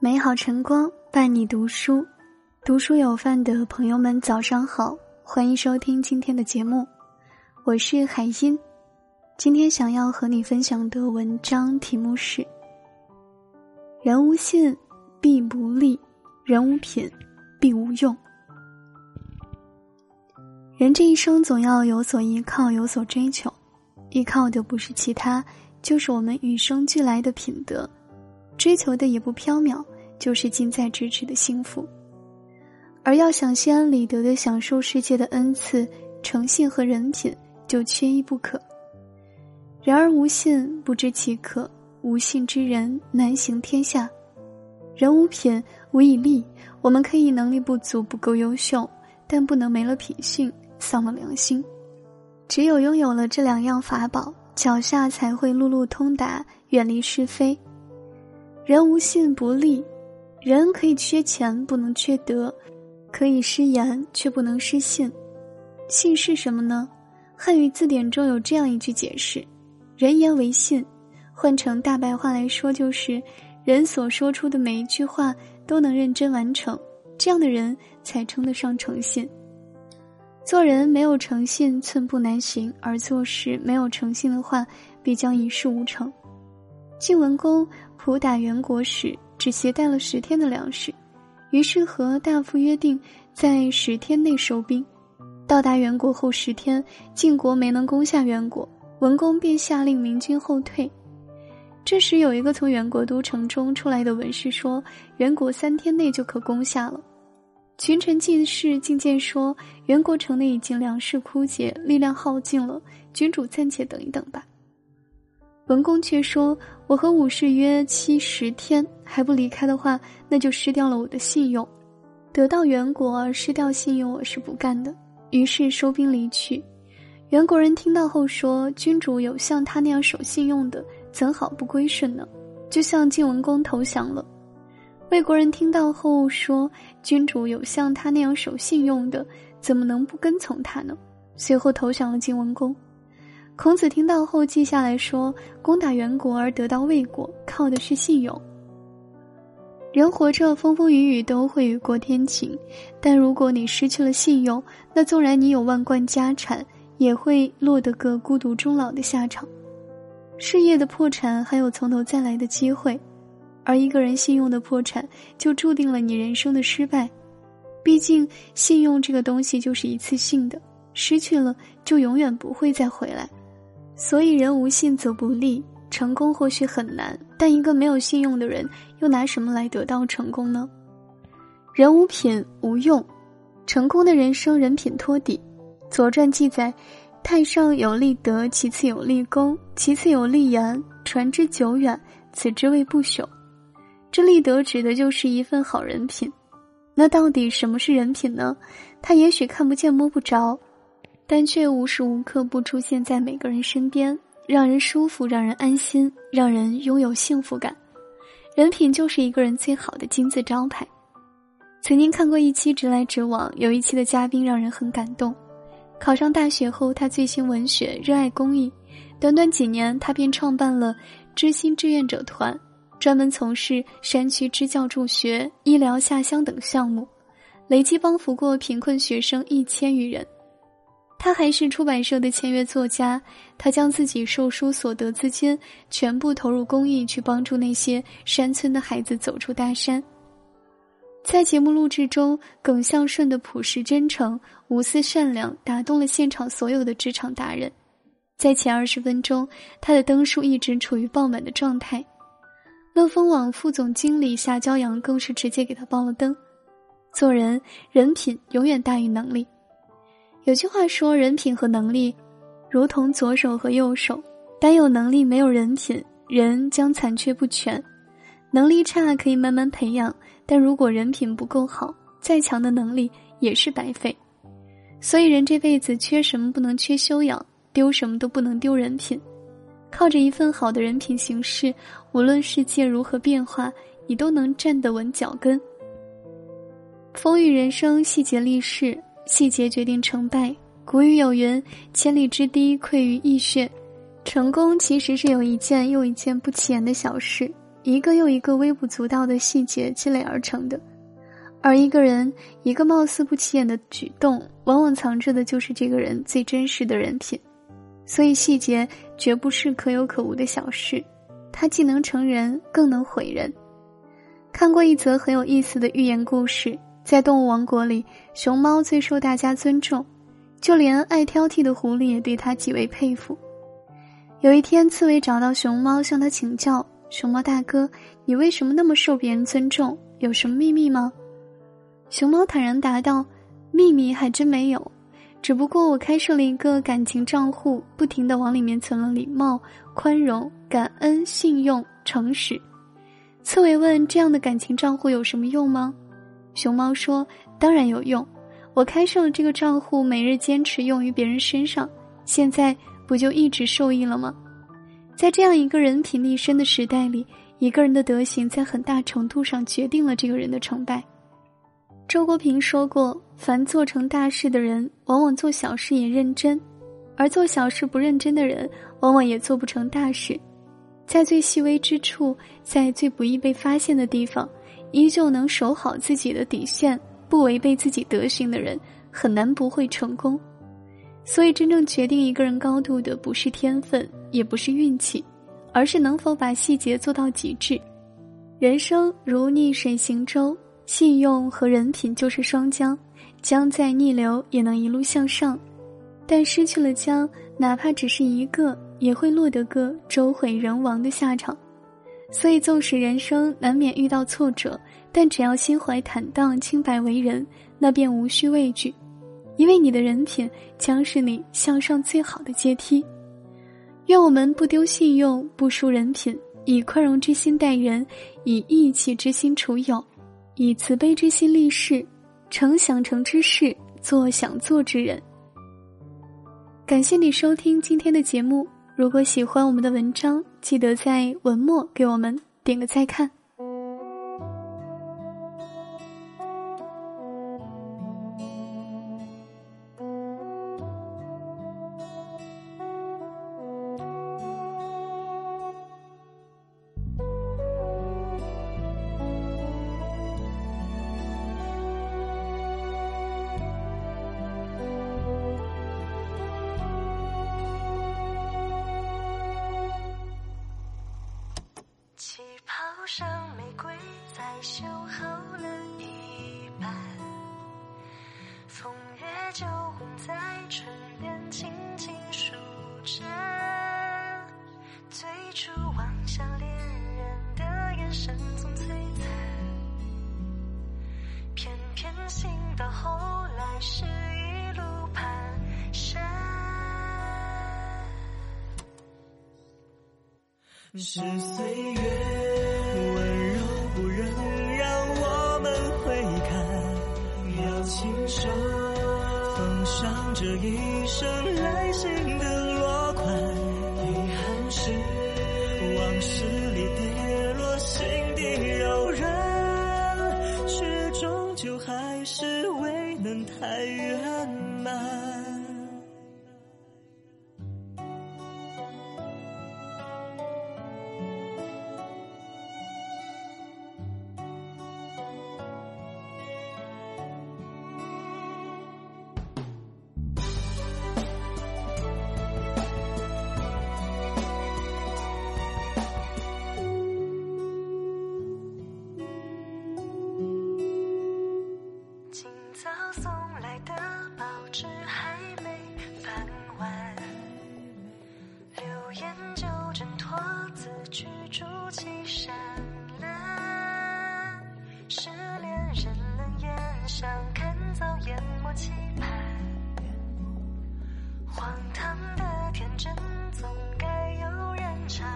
美好晨光伴你读书，读书有饭的朋友们早上好，欢迎收听今天的节目，我是海音。今天想要和你分享的文章题目是：人无信必不立，人无品必无用。人这一生总要有所依靠，有所追求，依靠的不是其他，就是我们与生俱来的品德，追求的也不缥缈。就是近在咫尺的幸福，而要想心安理得的享受世界的恩赐，诚信和人品就缺一不可。然而无信不知其可，无信之人难行天下。人无品无以立，我们可以能力不足不够优秀，但不能没了品性丧了良心。只有拥有了这两样法宝，脚下才会路路通达，远离是非。人无信不立。人可以缺钱，不能缺德；可以失言，却不能失信。信是什么呢？汉语字典中有这样一句解释：“人言为信。”换成大白话来说，就是人所说出的每一句话都能认真完成，这样的人才称得上诚信。做人没有诚信，寸步难行；而做事没有诚信的话，必将一事无成。晋文公普打袁国时。只携带了十天的粮食，于是和大夫约定在十天内收兵。到达袁国后十天，晋国没能攻下袁国，文公便下令明军后退。这时，有一个从元国都城中出来的文士说：“袁国三天内就可攻下了。”群臣进士进谏说：“袁国城内已经粮食枯竭，力量耗尽了，君主暂且等一等吧。”文公却说：“我和武士约期十天，还不离开的话，那就失掉了我的信用。得到袁国而失掉信用，我是不干的。”于是收兵离去。袁国人听到后说：“君主有像他那样守信用的，怎好不归顺呢？”就向晋文公投降了。魏国人听到后说：“君主有像他那样守信用的，怎么能不跟从他呢？”随后投降了晋文公。孔子听到后记下来说：“攻打袁国而得到魏国，靠的是信用。人活着风风雨雨都会雨过天晴，但如果你失去了信用，那纵然你有万贯家产，也会落得个孤独终老的下场。事业的破产还有从头再来的机会，而一个人信用的破产，就注定了你人生的失败。毕竟，信用这个东西就是一次性的，失去了就永远不会再回来。”所以，人无信则不立。成功或许很难，但一个没有信用的人，又拿什么来得到成功呢？人无品无用，成功的人生人品托底。《左传》记载：太上有立德，其次有立功，其次有立言，传之久远，此之谓不朽。这立德指的就是一份好人品。那到底什么是人品呢？他也许看不见摸不着。但却无时无刻不出现在每个人身边，让人舒服，让人安心，让人拥有幸福感。人品就是一个人最好的金字招牌。曾经看过一期《直来直往》，有一期的嘉宾让人很感动。考上大学后，他醉心文学，热爱公益，短短几年，他便创办了知心志愿者团，专门从事山区支教助学、医疗下乡等项目，累计帮扶过贫困学生一千余人。他还是出版社的签约作家，他将自己售书所得资金全部投入公益，去帮助那些山村的孩子走出大山。在节目录制中，耿向顺的朴实真诚、无私善良打动了现场所有的职场达人。在前二十分钟，他的灯数一直处于爆满的状态。乐蜂网副总经理夏骄阳更是直接给他爆了灯。做人，人品永远大于能力。有句话说，人品和能力，如同左手和右手，单有能力没有人品，人将残缺不全。能力差可以慢慢培养，但如果人品不够好，再强的能力也是白费。所以，人这辈子缺什么不能缺修养，丢什么都不能丢人品。靠着一份好的人品行事，无论世界如何变化，你都能站得稳脚跟。风雨人生，细节历事。细节决定成败。古语有云：“千里之堤溃于蚁穴。”成功其实是有一件又一件不起眼的小事，一个又一个微不足道的细节积累而成的，而一个人一个貌似不起眼的举动，往往藏着的就是这个人最真实的人品。所以，细节绝不是可有可无的小事，它既能成人，更能毁人。看过一则很有意思的寓言故事，在动物王国里，熊猫最受大家尊重，就连爱挑剔的狐狸也对它极为佩服。有一天，刺猬找到熊猫，向他请教。熊猫大哥，你为什么那么受别人尊重？有什么秘密吗？熊猫坦然答道：“秘密还真没有，只不过我开设了一个感情账户，不停的往里面存了礼貌、宽容、感恩、信用、诚实。”刺猬问：“这样的感情账户有什么用吗？”熊猫说：“当然有用，我开设了这个账户，每日坚持用于别人身上，现在不就一直受益了吗？”在这样一个人品立身的时代里，一个人的德行在很大程度上决定了这个人的成败。周国平说过：“凡做成大事的人，往往做小事也认真；而做小事不认真的人，往往也做不成大事。在最细微之处，在最不易被发现的地方，依旧能守好自己的底线，不违背自己德行的人，很难不会成功。”所以，真正决定一个人高度的，不是天分，也不是运气，而是能否把细节做到极致。人生如逆水行舟，信用和人品就是双江，江再逆流也能一路向上，但失去了江，哪怕只是一个，也会落得个舟毁人亡的下场。所以，纵使人生难免遇到挫折，但只要心怀坦荡、清白为人，那便无需畏惧。因为你的人品将是你向上最好的阶梯。愿我们不丢信用，不输人品，以宽容之心待人，以义气之心处友，以慈悲之心立事，成想成之事，做想做之人。感谢你收听今天的节目。如果喜欢我们的文章，记得在文末给我们点个再看。初望向恋人的眼神总璀璨，偏偏心到后来是一路蹒跚，是岁月。圆满看，早淹没期盼，荒唐的天真总该有人偿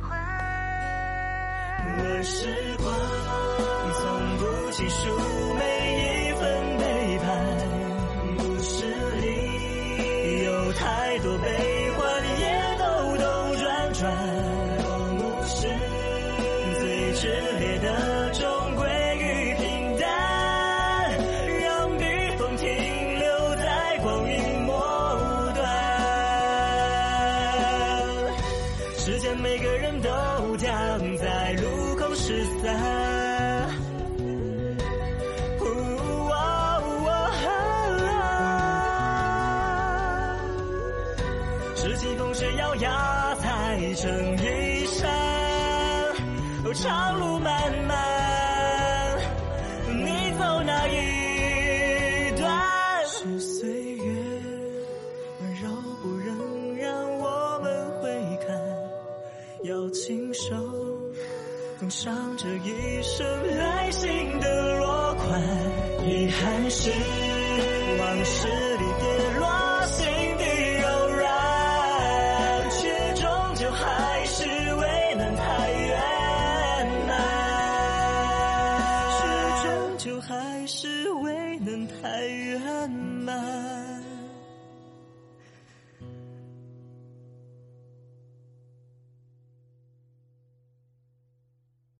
还。而时光从不计数每一份背叛，故事里有太多悲。十三十七风雪摇曳才成一山长路是往事。